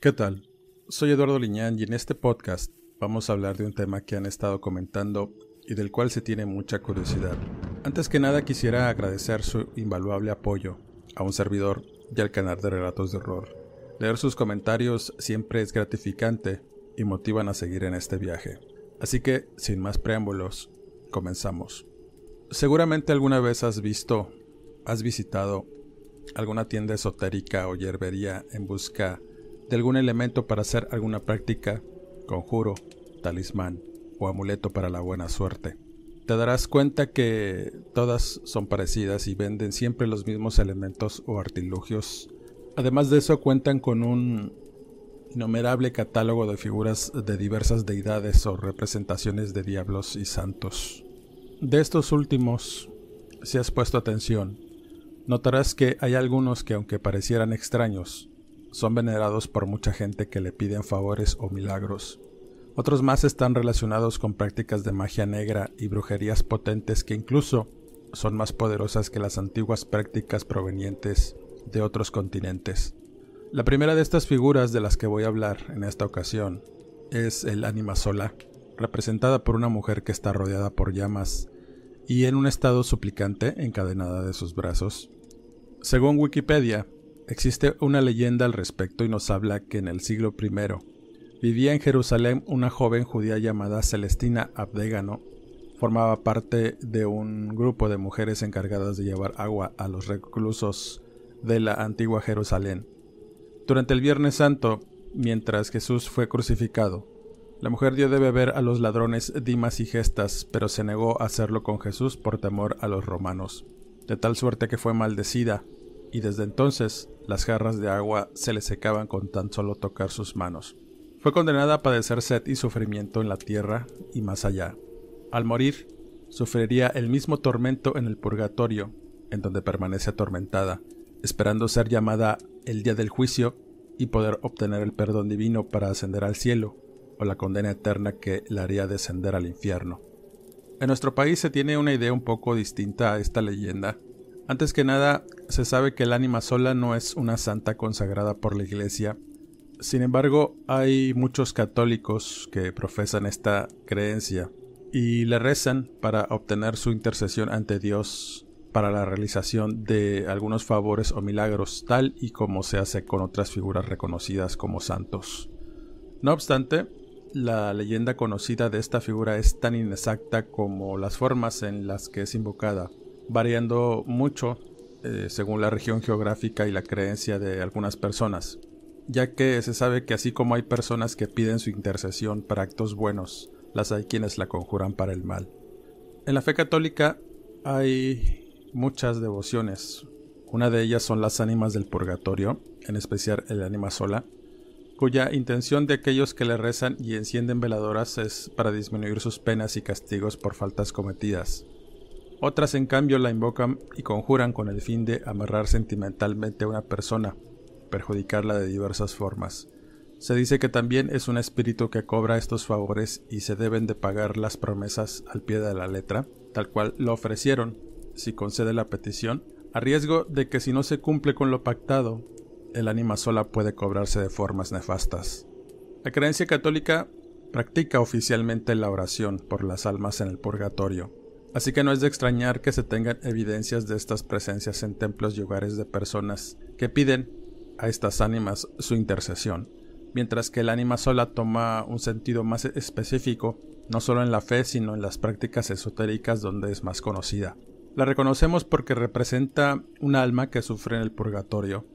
¿Qué tal? Soy Eduardo Liñán y en este podcast vamos a hablar de un tema que han estado comentando y del cual se tiene mucha curiosidad. Antes que nada quisiera agradecer su invaluable apoyo a un servidor y al canal de Relatos de Horror. Leer sus comentarios siempre es gratificante y motivan a seguir en este viaje. Así que, sin más preámbulos, comenzamos. Seguramente alguna vez has visto, has visitado alguna tienda esotérica o hierbería en busca de algún elemento para hacer alguna práctica, conjuro, talismán o amuleto para la buena suerte. Te darás cuenta que todas son parecidas y venden siempre los mismos elementos o artilugios. Además de eso cuentan con un innumerable catálogo de figuras de diversas deidades o representaciones de diablos y santos. De estos últimos, si has puesto atención, notarás que hay algunos que aunque parecieran extraños, son venerados por mucha gente que le piden favores o milagros. Otros más están relacionados con prácticas de magia negra y brujerías potentes que incluso son más poderosas que las antiguas prácticas provenientes de otros continentes. La primera de estas figuras de las que voy a hablar en esta ocasión es el Anima Sola, representada por una mujer que está rodeada por llamas y en un estado suplicante encadenada de sus brazos. Según Wikipedia, Existe una leyenda al respecto y nos habla que en el siglo I vivía en Jerusalén una joven judía llamada Celestina Abdegano. Formaba parte de un grupo de mujeres encargadas de llevar agua a los reclusos de la antigua Jerusalén. Durante el Viernes Santo, mientras Jesús fue crucificado, la mujer dio de beber a los ladrones Dimas y Gestas, pero se negó a hacerlo con Jesús por temor a los romanos, de tal suerte que fue maldecida y desde entonces las jarras de agua se le secaban con tan solo tocar sus manos. Fue condenada a padecer sed y sufrimiento en la tierra y más allá. Al morir, sufriría el mismo tormento en el purgatorio, en donde permanece atormentada, esperando ser llamada el día del juicio y poder obtener el perdón divino para ascender al cielo, o la condena eterna que la haría descender al infierno. En nuestro país se tiene una idea un poco distinta a esta leyenda, antes que nada, se sabe que el ánima sola no es una santa consagrada por la Iglesia. Sin embargo, hay muchos católicos que profesan esta creencia y le rezan para obtener su intercesión ante Dios para la realización de algunos favores o milagros, tal y como se hace con otras figuras reconocidas como santos. No obstante, la leyenda conocida de esta figura es tan inexacta como las formas en las que es invocada variando mucho eh, según la región geográfica y la creencia de algunas personas, ya que se sabe que así como hay personas que piden su intercesión para actos buenos, las hay quienes la conjuran para el mal. En la fe católica hay muchas devociones. Una de ellas son las ánimas del purgatorio, en especial el ánima sola, cuya intención de aquellos que le rezan y encienden veladoras es para disminuir sus penas y castigos por faltas cometidas. Otras, en cambio, la invocan y conjuran con el fin de amarrar sentimentalmente a una persona, perjudicarla de diversas formas. Se dice que también es un espíritu que cobra estos favores y se deben de pagar las promesas al pie de la letra, tal cual lo ofrecieron, si concede la petición, a riesgo de que si no se cumple con lo pactado, el ánima sola puede cobrarse de formas nefastas. La creencia católica practica oficialmente la oración por las almas en el purgatorio, Así que no es de extrañar que se tengan evidencias de estas presencias en templos y hogares de personas que piden a estas ánimas su intercesión. mientras que el ánima sola toma un sentido más específico, no solo en la fe, sino en las prácticas esotéricas donde es más conocida. La reconocemos porque representa un alma que sufre en el purgatorio.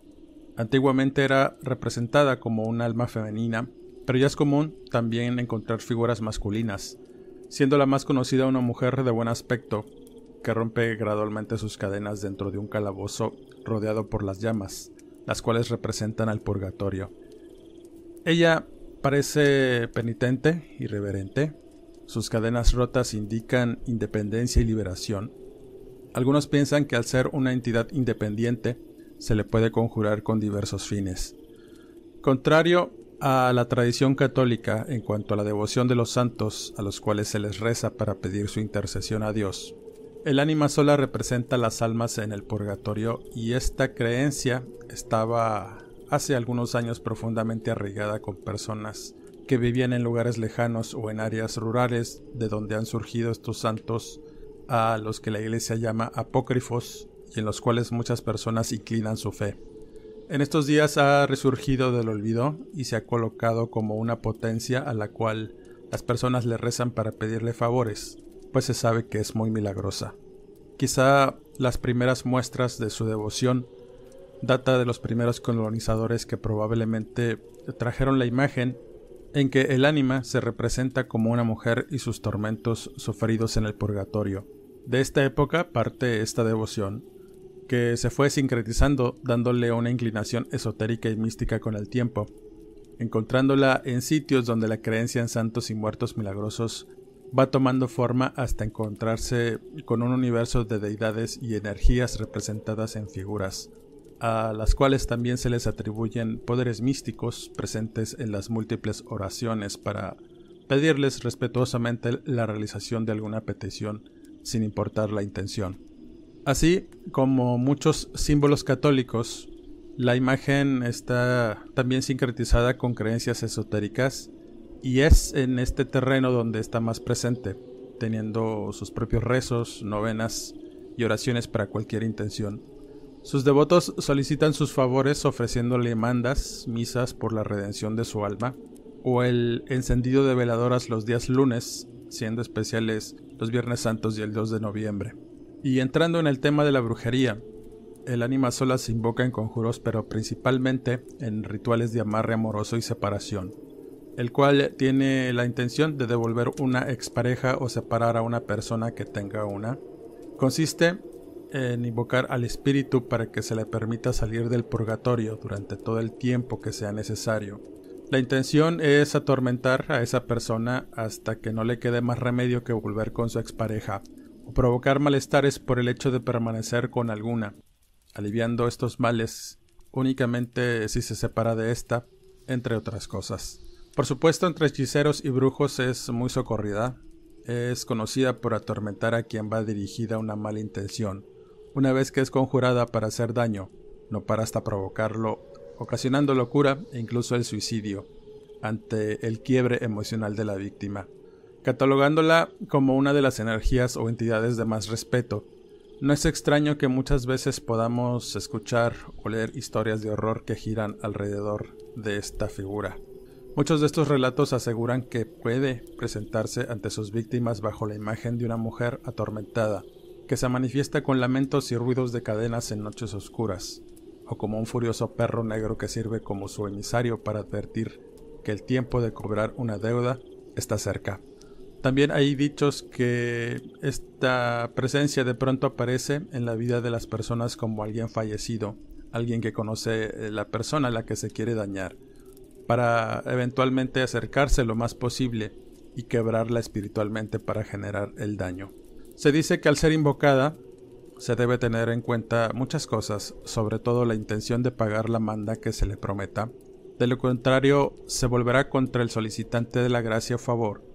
Antiguamente era representada como un alma femenina, pero ya es común también encontrar figuras masculinas, siendo la más conocida una mujer de buen aspecto, que rompe gradualmente sus cadenas dentro de un calabozo rodeado por las llamas, las cuales representan al purgatorio. Ella parece penitente y reverente, sus cadenas rotas indican independencia y liberación. Algunos piensan que al ser una entidad independiente, se le puede conjurar con diversos fines. Contrario a la tradición católica en cuanto a la devoción de los santos a los cuales se les reza para pedir su intercesión a Dios, el ánima sola representa las almas en el purgatorio y esta creencia estaba hace algunos años profundamente arraigada con personas que vivían en lugares lejanos o en áreas rurales de donde han surgido estos santos a los que la iglesia llama apócrifos y en los cuales muchas personas inclinan su fe. En estos días ha resurgido del olvido y se ha colocado como una potencia a la cual las personas le rezan para pedirle favores, pues se sabe que es muy milagrosa. Quizá las primeras muestras de su devoción data de los primeros colonizadores que probablemente trajeron la imagen en que el ánima se representa como una mujer y sus tormentos sufridos en el purgatorio. De esta época parte esta devoción, que se fue sincretizando dándole una inclinación esotérica y mística con el tiempo, encontrándola en sitios donde la creencia en santos y muertos milagrosos va tomando forma hasta encontrarse con un universo de deidades y energías representadas en figuras, a las cuales también se les atribuyen poderes místicos presentes en las múltiples oraciones para pedirles respetuosamente la realización de alguna petición, sin importar la intención. Así como muchos símbolos católicos, la imagen está también sincretizada con creencias esotéricas y es en este terreno donde está más presente, teniendo sus propios rezos, novenas y oraciones para cualquier intención. Sus devotos solicitan sus favores ofreciéndole mandas, misas por la redención de su alma, o el encendido de veladoras los días lunes, siendo especiales los Viernes Santos y el 2 de noviembre. Y entrando en el tema de la brujería, el ánima sola se invoca en conjuros, pero principalmente en rituales de amarre amoroso y separación el cual tiene la intención de devolver una expareja o separar a una persona que tenga una. Consiste en invocar al espíritu para que se le permita salir del purgatorio durante todo el tiempo que sea necesario. La intención es atormentar a esa persona hasta que no le quede más remedio que volver con su expareja, o provocar malestares por el hecho de permanecer con alguna, aliviando estos males únicamente si se separa de esta, entre otras cosas. Por supuesto, entre hechiceros y brujos es muy socorrida. Es conocida por atormentar a quien va dirigida una mala intención, una vez que es conjurada para hacer daño, no para hasta provocarlo, ocasionando locura e incluso el suicidio, ante el quiebre emocional de la víctima, catalogándola como una de las energías o entidades de más respeto. No es extraño que muchas veces podamos escuchar o leer historias de horror que giran alrededor de esta figura. Muchos de estos relatos aseguran que puede presentarse ante sus víctimas bajo la imagen de una mujer atormentada, que se manifiesta con lamentos y ruidos de cadenas en noches oscuras, o como un furioso perro negro que sirve como su emisario para advertir que el tiempo de cobrar una deuda está cerca. También hay dichos que esta presencia de pronto aparece en la vida de las personas como alguien fallecido, alguien que conoce la persona a la que se quiere dañar, para eventualmente acercarse lo más posible y quebrarla espiritualmente para generar el daño. Se dice que al ser invocada se debe tener en cuenta muchas cosas, sobre todo la intención de pagar la manda que se le prometa. De lo contrario, se volverá contra el solicitante de la gracia o favor,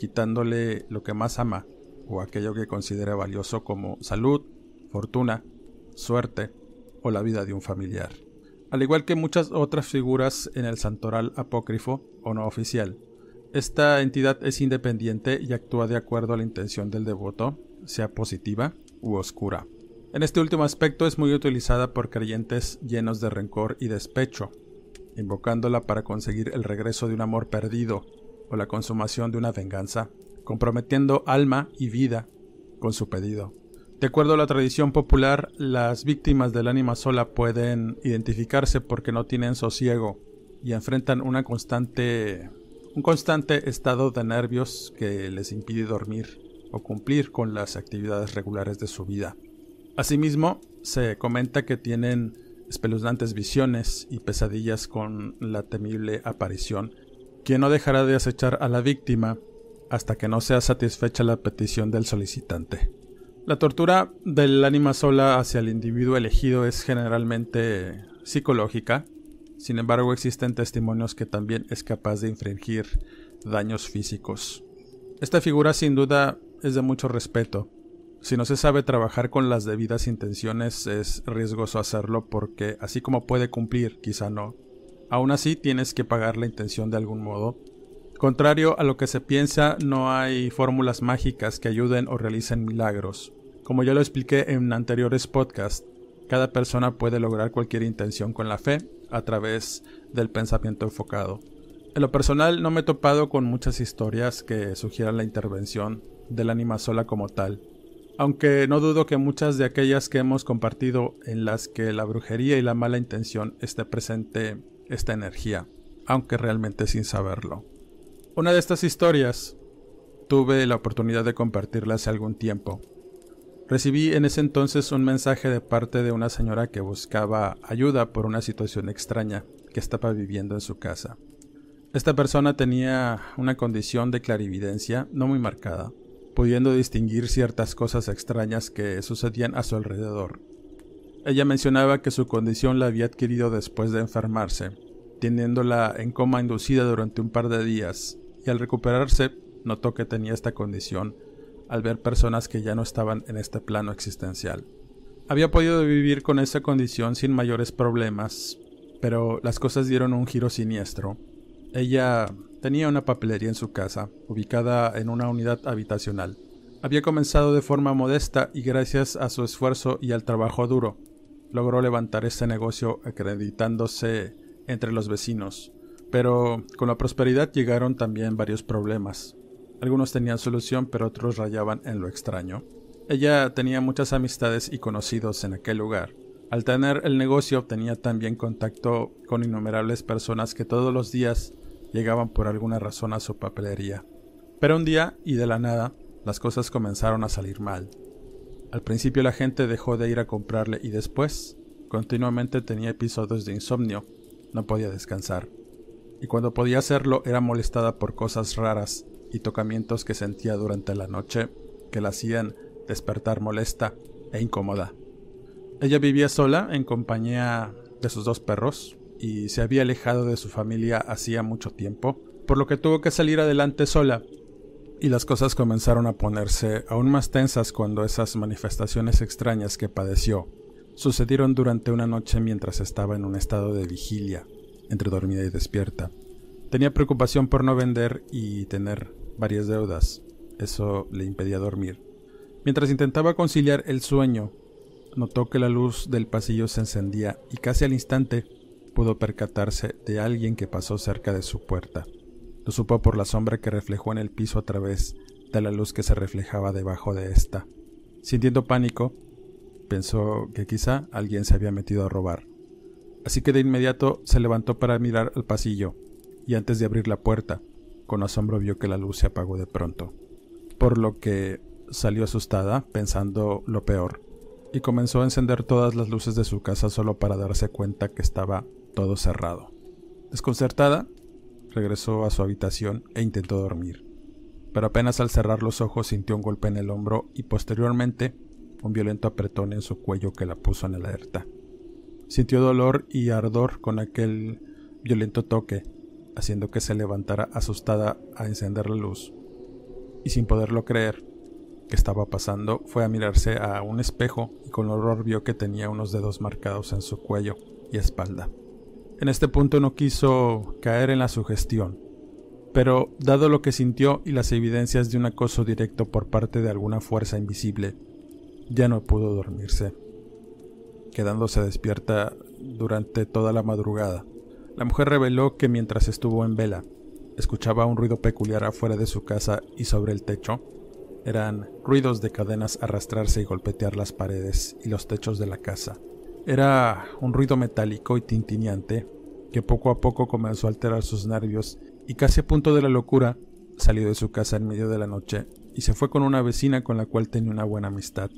quitándole lo que más ama o aquello que considera valioso como salud, fortuna, suerte o la vida de un familiar al igual que muchas otras figuras en el santoral apócrifo o no oficial. Esta entidad es independiente y actúa de acuerdo a la intención del devoto, sea positiva u oscura. En este último aspecto es muy utilizada por creyentes llenos de rencor y despecho, invocándola para conseguir el regreso de un amor perdido o la consumación de una venganza, comprometiendo alma y vida con su pedido. De acuerdo a la tradición popular, las víctimas del ánima sola pueden identificarse porque no tienen sosiego y enfrentan una constante, un constante estado de nervios que les impide dormir o cumplir con las actividades regulares de su vida. Asimismo, se comenta que tienen espeluznantes visiones y pesadillas con la temible aparición, quien no dejará de acechar a la víctima hasta que no sea satisfecha la petición del solicitante. La tortura del ánima sola hacia el individuo elegido es generalmente psicológica, sin embargo existen testimonios que también es capaz de infringir daños físicos. Esta figura sin duda es de mucho respeto, si no se sabe trabajar con las debidas intenciones es riesgoso hacerlo porque así como puede cumplir, quizá no. Aún así tienes que pagar la intención de algún modo. Contrario a lo que se piensa, no hay fórmulas mágicas que ayuden o realicen milagros. Como ya lo expliqué en anteriores podcasts, cada persona puede lograr cualquier intención con la fe a través del pensamiento enfocado. En lo personal no me he topado con muchas historias que sugieran la intervención del ánima sola como tal, aunque no dudo que muchas de aquellas que hemos compartido en las que la brujería y la mala intención esté presente esta energía, aunque realmente sin saberlo. Una de estas historias tuve la oportunidad de compartirla hace algún tiempo. Recibí en ese entonces un mensaje de parte de una señora que buscaba ayuda por una situación extraña que estaba viviendo en su casa. Esta persona tenía una condición de clarividencia no muy marcada, pudiendo distinguir ciertas cosas extrañas que sucedían a su alrededor. Ella mencionaba que su condición la había adquirido después de enfermarse, teniéndola en coma inducida durante un par de días, y al recuperarse notó que tenía esta condición al ver personas que ya no estaban en este plano existencial. Había podido vivir con esa condición sin mayores problemas, pero las cosas dieron un giro siniestro. Ella Tenía una papelería en su casa, ubicada en una unidad habitacional. Había comenzado de forma modesta y gracias a su esfuerzo y al trabajo duro, logró levantar ese negocio acreditándose entre los vecinos. Pero con la prosperidad llegaron también varios problemas. Algunos tenían solución, pero otros rayaban en lo extraño. Ella tenía muchas amistades y conocidos en aquel lugar. Al tener el negocio tenía también contacto con innumerables personas que todos los días llegaban por alguna razón a su papelería. Pero un día, y de la nada, las cosas comenzaron a salir mal. Al principio la gente dejó de ir a comprarle y después, continuamente tenía episodios de insomnio, no podía descansar. Y cuando podía hacerlo era molestada por cosas raras y tocamientos que sentía durante la noche que la hacían despertar molesta e incómoda. Ella vivía sola en compañía de sus dos perros, y se había alejado de su familia hacía mucho tiempo, por lo que tuvo que salir adelante sola. Y las cosas comenzaron a ponerse aún más tensas cuando esas manifestaciones extrañas que padeció sucedieron durante una noche mientras estaba en un estado de vigilia, entre dormida y despierta. Tenía preocupación por no vender y tener varias deudas. Eso le impedía dormir. Mientras intentaba conciliar el sueño, notó que la luz del pasillo se encendía y casi al instante pudo percatarse de alguien que pasó cerca de su puerta. Lo supo por la sombra que reflejó en el piso a través de la luz que se reflejaba debajo de ésta. Sintiendo pánico, pensó que quizá alguien se había metido a robar. Así que de inmediato se levantó para mirar al pasillo, y antes de abrir la puerta, con asombro vio que la luz se apagó de pronto. Por lo que salió asustada, pensando lo peor, y comenzó a encender todas las luces de su casa solo para darse cuenta que estaba todo cerrado. Desconcertada, regresó a su habitación e intentó dormir, pero apenas al cerrar los ojos sintió un golpe en el hombro y posteriormente un violento apretón en su cuello que la puso en alerta. Sintió dolor y ardor con aquel violento toque, haciendo que se levantara asustada a encender la luz. Y sin poderlo creer que estaba pasando, fue a mirarse a un espejo y con horror vio que tenía unos dedos marcados en su cuello y espalda. En este punto no quiso caer en la sugestión, pero dado lo que sintió y las evidencias de un acoso directo por parte de alguna fuerza invisible, ya no pudo dormirse, quedándose despierta durante toda la madrugada, La mujer reveló que mientras estuvo en vela, escuchaba un ruido peculiar afuera de su casa y sobre el techo. Eran ruidos de cadenas arrastrarse y golpetear las paredes y los techos de la casa. Era un ruido metálico y tintineante que poco a poco comenzó a alterar sus nervios y casi a punto de la locura salió de su casa en medio de la noche y se fue con una vecina con la cual tenía una buena amistad.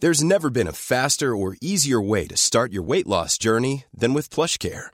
There's never been a faster or easier way to start your weight loss journey than with PlushCare.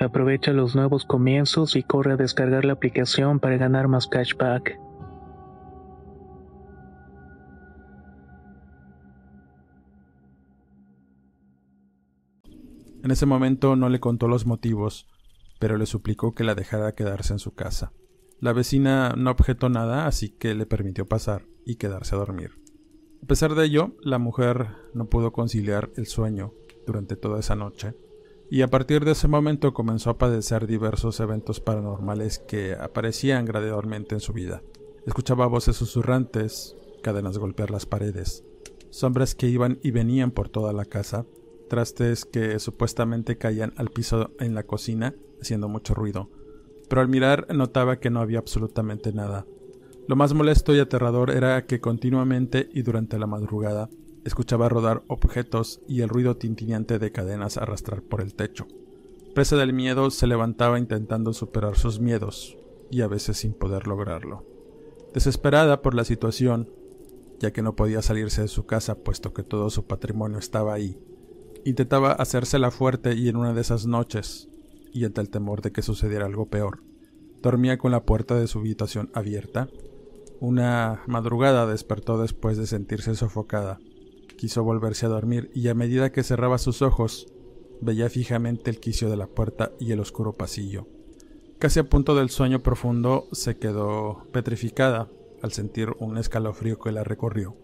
Aprovecha los nuevos comienzos y corre a descargar la aplicación para ganar más cashback. En ese momento no le contó los motivos, pero le suplicó que la dejara quedarse en su casa. La vecina no objetó nada, así que le permitió pasar y quedarse a dormir. A pesar de ello, la mujer no pudo conciliar el sueño durante toda esa noche y a partir de ese momento comenzó a padecer diversos eventos paranormales que aparecían gradualmente en su vida. Escuchaba voces susurrantes, cadenas golpear las paredes, sombras que iban y venían por toda la casa, trastes que supuestamente caían al piso en la cocina, haciendo mucho ruido, pero al mirar notaba que no había absolutamente nada. Lo más molesto y aterrador era que continuamente y durante la madrugada Escuchaba rodar objetos y el ruido tintineante de cadenas arrastrar por el techo. Presa del miedo, se levantaba intentando superar sus miedos, y a veces sin poder lograrlo. Desesperada por la situación, ya que no podía salirse de su casa puesto que todo su patrimonio estaba ahí, intentaba hacérsela fuerte y en una de esas noches, y ante el temor de que sucediera algo peor, dormía con la puerta de su habitación abierta. Una madrugada despertó después de sentirse sofocada Quiso volverse a dormir y a medida que cerraba sus ojos, veía fijamente el quicio de la puerta y el oscuro pasillo. Casi a punto del sueño profundo se quedó petrificada al sentir un escalofrío que la recorrió.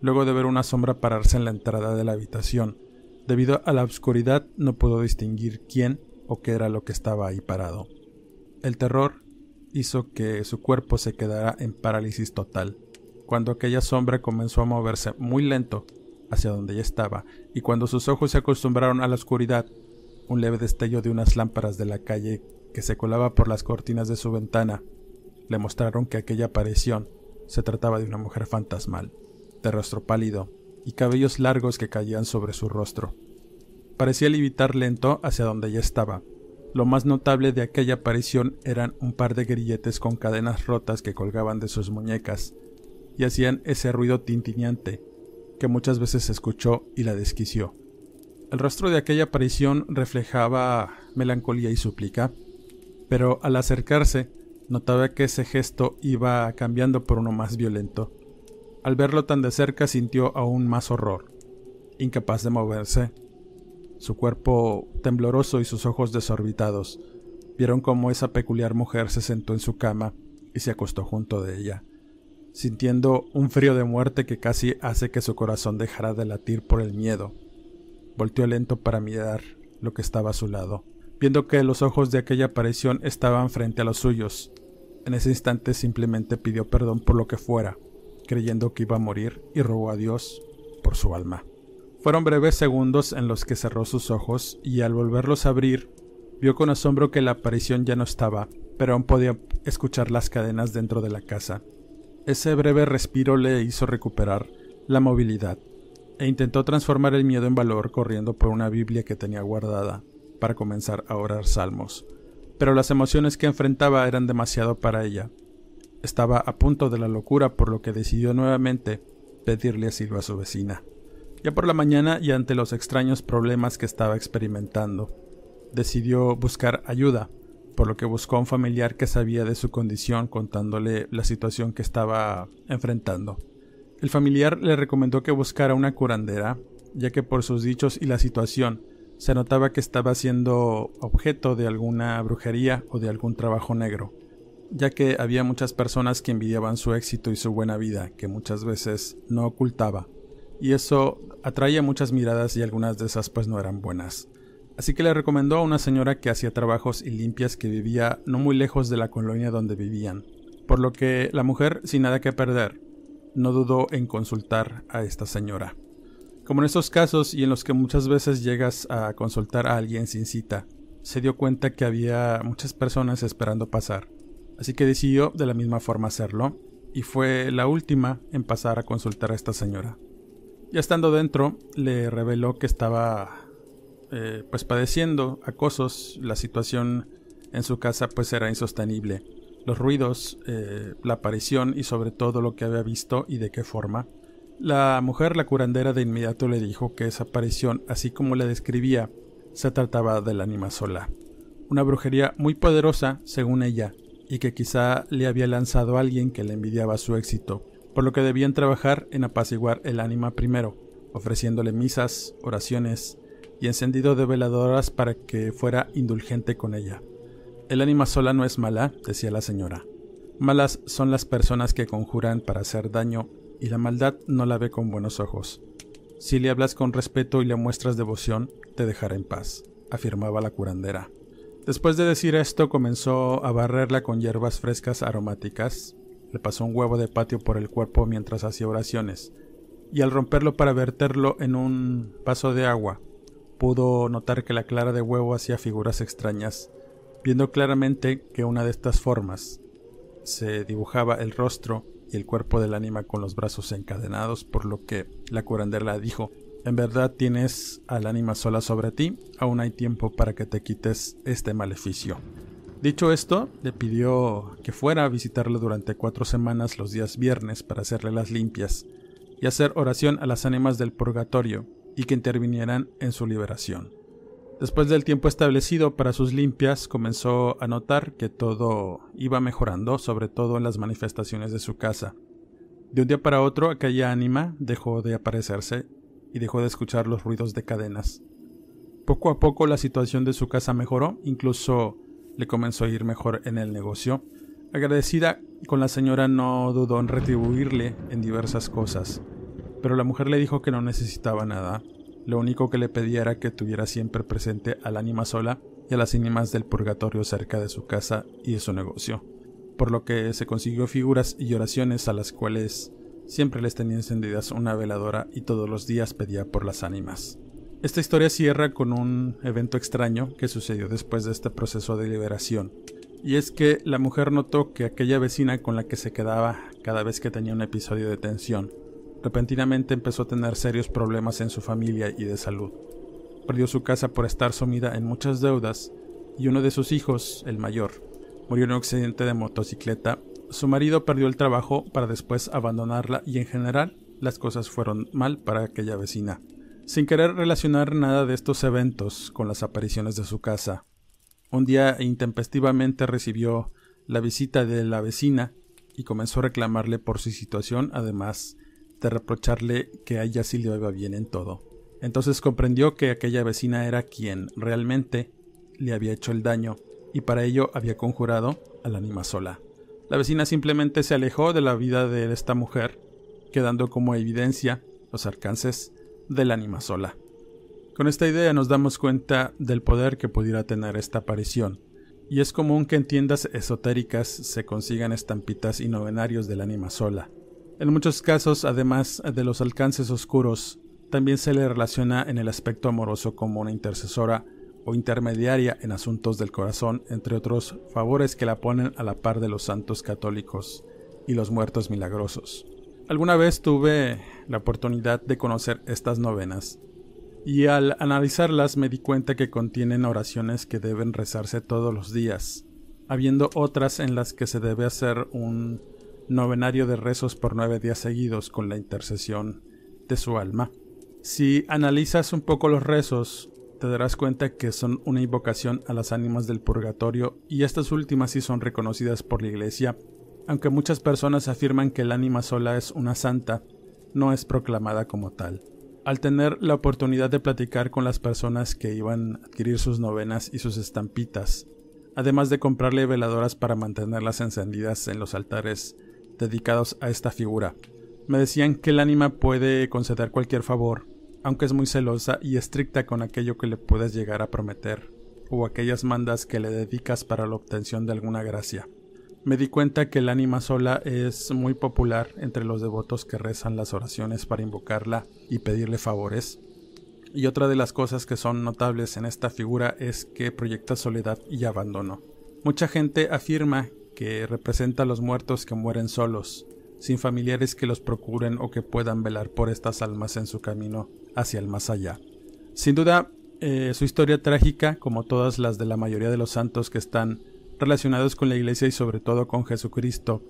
Luego de ver una sombra pararse en la entrada de la habitación, debido a la oscuridad no pudo distinguir quién o qué era lo que estaba ahí parado. El terror hizo que su cuerpo se quedara en parálisis total, cuando aquella sombra comenzó a moverse muy lento hacia donde ella estaba, y cuando sus ojos se acostumbraron a la oscuridad, un leve destello de unas lámparas de la calle que se colaba por las cortinas de su ventana le mostraron que aquella aparición se trataba de una mujer fantasmal, de rostro pálido y cabellos largos que caían sobre su rostro. Parecía levitar lento hacia donde ella estaba. Lo más notable de aquella aparición eran un par de grilletes con cadenas rotas que colgaban de sus muñecas y hacían ese ruido tintineante que muchas veces escuchó y la desquició. El rostro de aquella aparición reflejaba melancolía y súplica, pero al acercarse notaba que ese gesto iba cambiando por uno más violento. Al verlo tan de cerca sintió aún más horror. Incapaz de moverse, su cuerpo tembloroso y sus ojos desorbitados vieron cómo esa peculiar mujer se sentó en su cama y se acostó junto de ella, sintiendo un frío de muerte que casi hace que su corazón dejara de latir por el miedo. Volteó lento para mirar lo que estaba a su lado, viendo que los ojos de aquella aparición estaban frente a los suyos. En ese instante simplemente pidió perdón por lo que fuera, creyendo que iba a morir, y rogó a Dios por su alma. Fueron breves segundos en los que cerró sus ojos y al volverlos a abrir, vio con asombro que la aparición ya no estaba, pero aún podía escuchar las cadenas dentro de la casa. Ese breve respiro le hizo recuperar la movilidad e intentó transformar el miedo en valor corriendo por una Biblia que tenía guardada para comenzar a orar salmos. Pero las emociones que enfrentaba eran demasiado para ella. Estaba a punto de la locura por lo que decidió nuevamente pedirle asilo a su vecina. Ya por la mañana y ante los extraños problemas que estaba experimentando, decidió buscar ayuda, por lo que buscó a un familiar que sabía de su condición contándole la situación que estaba enfrentando. El familiar le recomendó que buscara una curandera, ya que por sus dichos y la situación se notaba que estaba siendo objeto de alguna brujería o de algún trabajo negro, ya que había muchas personas que envidiaban su éxito y su buena vida, que muchas veces no ocultaba y eso atraía muchas miradas y algunas de esas pues no eran buenas. Así que le recomendó a una señora que hacía trabajos y limpias que vivía no muy lejos de la colonia donde vivían, por lo que la mujer, sin nada que perder, no dudó en consultar a esta señora. Como en estos casos y en los que muchas veces llegas a consultar a alguien sin cita, se dio cuenta que había muchas personas esperando pasar, así que decidió de la misma forma hacerlo, y fue la última en pasar a consultar a esta señora. Ya estando dentro, le reveló que estaba eh, pues padeciendo acosos, la situación en su casa pues era insostenible. Los ruidos, eh, la aparición y sobre todo lo que había visto y de qué forma. La mujer, la curandera, de inmediato le dijo que esa aparición, así como la describía, se trataba del ánima sola. Una brujería muy poderosa, según ella, y que quizá le había lanzado a alguien que le envidiaba su éxito, por lo que debían trabajar en apaciguar el ánima primero, ofreciéndole misas, oraciones y encendido de veladoras para que fuera indulgente con ella. El ánima sola no es mala, decía la señora. Malas son las personas que conjuran para hacer daño y la maldad no la ve con buenos ojos. Si le hablas con respeto y le muestras devoción, te dejará en paz, afirmaba la curandera. Después de decir esto, comenzó a barrerla con hierbas frescas aromáticas, le pasó un huevo de patio por el cuerpo mientras hacía oraciones, y al romperlo para verterlo en un vaso de agua, pudo notar que la clara de huevo hacía figuras extrañas, viendo claramente que una de estas formas se dibujaba el rostro y el cuerpo del ánima con los brazos encadenados, por lo que la curandera dijo en verdad tienes al ánima sola sobre ti, aún hay tiempo para que te quites este maleficio. Dicho esto, le pidió que fuera a visitarlo durante cuatro semanas los días viernes para hacerle las limpias y hacer oración a las ánimas del purgatorio y que intervinieran en su liberación. Después del tiempo establecido para sus limpias, comenzó a notar que todo iba mejorando, sobre todo en las manifestaciones de su casa. De un día para otro, aquella ánima dejó de aparecerse y dejó de escuchar los ruidos de cadenas. Poco a poco la situación de su casa mejoró, incluso le comenzó a ir mejor en el negocio. Agradecida con la señora no dudó en retribuirle en diversas cosas, pero la mujer le dijo que no necesitaba nada. Lo único que le pedía era que tuviera siempre presente al ánima sola y a las ánimas del purgatorio cerca de su casa y de su negocio, por lo que se consiguió figuras y oraciones a las cuales siempre les tenía encendidas una veladora y todos los días pedía por las ánimas. Esta historia cierra con un evento extraño que sucedió después de este proceso de liberación, Y es que la mujer notó que aquella vecina con la que se quedaba cada vez que tenía un episodio de tensión, repentinamente empezó a tener serios problemas en su familia y de salud. Perdió su casa por estar sumida en muchas deudas y uno de sus hijos, el mayor, murió en un accidente de motocicleta. Su marido perdió el trabajo para después abandonarla y en general las cosas fueron mal para aquella vecina. Sin querer relacionar nada de estos eventos con las apariciones de su casa, un día intempestivamente recibió la visita de la vecina y comenzó a reclamarle por su situación, además de reprocharle que a ella sí le iba bien en todo. Entonces comprendió que aquella vecina era quien realmente le había hecho el daño y para ello había conjurado al ánima sola. La vecina simplemente se alejó de la vida de esta mujer, quedando como evidencia los alcances del ánima sola. Con esta idea nos damos cuenta del poder que pudiera tener esta aparición, y es común que en tiendas esotéricas se consigan estampitas y novenarios del ánima sola. En muchos casos, además de los alcances oscuros, también se le relaciona en el aspecto amoroso como una intercesora o intermediaria en asuntos del corazón, entre otros favores que la ponen a la par de los santos católicos y los muertos milagrosos. Alguna vez tuve la oportunidad de conocer estas novenas, y al analizarlas me di cuenta que contienen oraciones que deben rezarse todos los días, habiendo otras en las que se debe hacer un novenario de rezos por nueve días seguidos con la intercesión de su alma. Si analizas un poco los rezos, te darás cuenta que son una invocación a las ánimas del purgatorio y estas últimas sí son reconocidas por la Iglesia, aunque muchas personas afirman que el ánima sola es una santa, no es proclamada como tal. Al tener la oportunidad de platicar con las personas que iban a adquirir sus novenas y sus estampitas, además de comprarle veladoras para mantenerlas encendidas en los altares dedicados a esta figura, me decían que el ánima puede conceder cualquier favor, aunque es muy celosa y estricta con aquello que le puedes llegar a prometer, o aquellas mandas que le dedicas para la obtención de alguna gracia. Me di cuenta que el ánima sola es muy popular entre los devotos que rezan las oraciones para invocarla y pedirle favores. Y otra de las cosas que son notables en esta figura es que proyecta soledad y abandono. Mucha gente afirma que representa a los muertos que mueren solos, sin familiares que los procuren o que puedan velar por estas almas en su camino hacia el más allá. Sin duda, eh, su historia trágica, como todas las de la mayoría de los santos que están relacionados con la Iglesia y sobre todo con Jesucristo,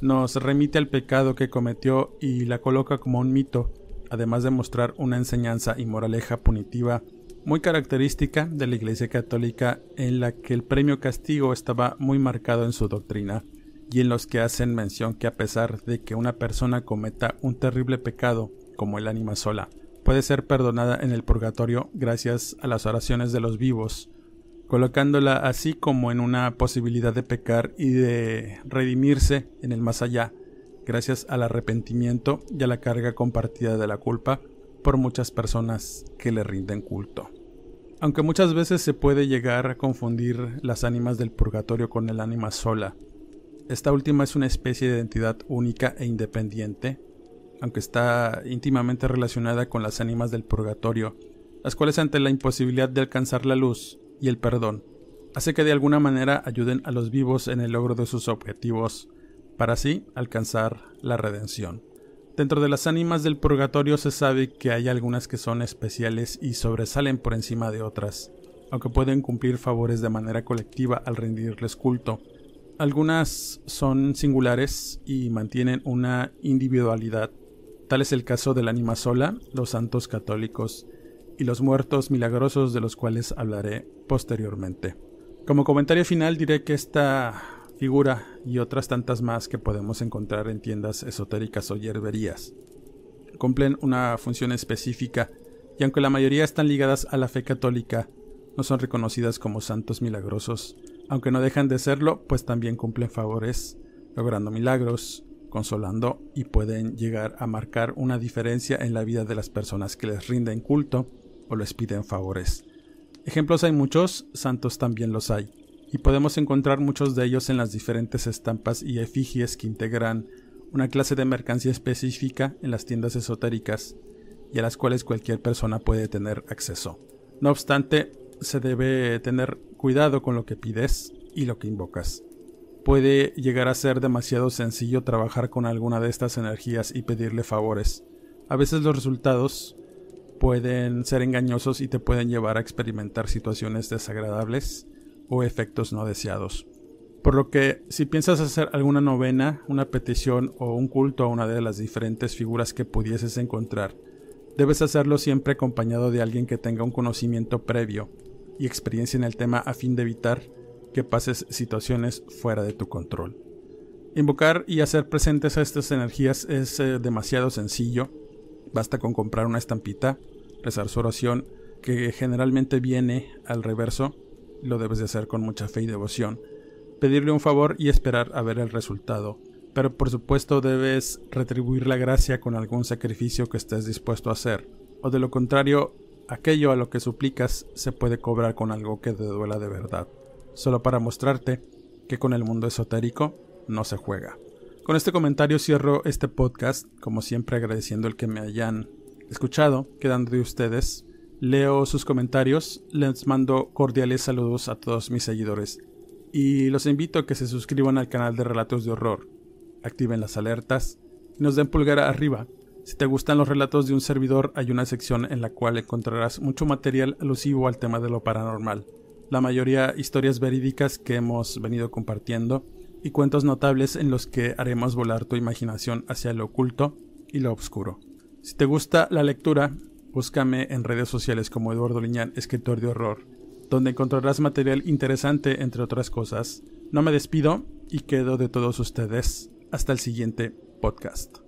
nos remite al pecado que cometió y la coloca como un mito, además de mostrar una enseñanza y moraleja punitiva muy característica de la Iglesia Católica en la que el premio castigo estaba muy marcado en su doctrina y en los que hacen mención que a pesar de que una persona cometa un terrible pecado como el ánima sola, puede ser perdonada en el purgatorio gracias a las oraciones de los vivos colocándola así como en una posibilidad de pecar y de redimirse en el más allá, gracias al arrepentimiento y a la carga compartida de la culpa por muchas personas que le rinden culto. Aunque muchas veces se puede llegar a confundir las ánimas del purgatorio con el ánima sola, esta última es una especie de identidad única e independiente, aunque está íntimamente relacionada con las ánimas del purgatorio, las cuales ante la imposibilidad de alcanzar la luz y el perdón, hace que de alguna manera ayuden a los vivos en el logro de sus objetivos, para así alcanzar la redención. Dentro de las ánimas del purgatorio se sabe que hay algunas que son especiales y sobresalen por encima de otras, aunque pueden cumplir favores de manera colectiva al rendirles culto. Algunas son singulares y mantienen una individualidad. Tal es el caso del ánima sola, los santos católicos y los muertos milagrosos de los cuales hablaré posteriormente. Como comentario final diré que esta figura y otras tantas más que podemos encontrar en tiendas esotéricas o hierberías. Cumplen una función específica y aunque la mayoría están ligadas a la fe católica, no son reconocidas como santos milagrosos, aunque no dejan de serlo, pues también cumplen favores, logrando milagros, consolando y pueden llegar a marcar una diferencia en la vida de las personas que les rinden culto o les piden favores. Ejemplos hay muchos, santos también los hay, y podemos encontrar muchos de ellos en las diferentes estampas y efigies que integran una clase de mercancía específica en las tiendas esotéricas y a las cuales cualquier persona puede tener acceso. No obstante, se debe tener cuidado con lo que pides y lo que invocas. Puede llegar a ser demasiado sencillo trabajar con alguna de estas energías y pedirle favores. A veces los resultados pueden ser engañosos y te pueden llevar a experimentar situaciones desagradables o efectos no deseados. Por lo que si piensas hacer alguna novena, una petición o un culto a una de las diferentes figuras que pudieses encontrar, debes hacerlo siempre acompañado de alguien que tenga un conocimiento previo y experiencia en el tema a fin de evitar que pases situaciones fuera de tu control. Invocar y hacer presentes a estas energías es eh, demasiado sencillo. Basta con comprar una estampita, rezar su oración, que generalmente viene al reverso, lo debes de hacer con mucha fe y devoción, pedirle un favor y esperar a ver el resultado. Pero por supuesto debes retribuir la gracia con algún sacrificio que estés dispuesto a hacer, o de lo contrario, aquello a lo que suplicas se puede cobrar con algo que te duela de verdad, solo para mostrarte que con el mundo esotérico no se juega. Con este comentario cierro este podcast, como siempre agradeciendo el que me hayan escuchado, quedando de ustedes. Leo sus comentarios, les mando cordiales saludos a todos mis seguidores y los invito a que se suscriban al canal de Relatos de Horror, activen las alertas y nos den pulgar arriba. Si te gustan los relatos de un servidor, hay una sección en la cual encontrarás mucho material alusivo al tema de lo paranormal. La mayoría historias verídicas que hemos venido compartiendo y cuentos notables en los que haremos volar tu imaginación hacia lo oculto y lo oscuro. Si te gusta la lectura, búscame en redes sociales como Eduardo Liñán, escritor de horror donde encontrarás material interesante entre otras cosas. No me despido y quedo de todos ustedes. Hasta el siguiente podcast.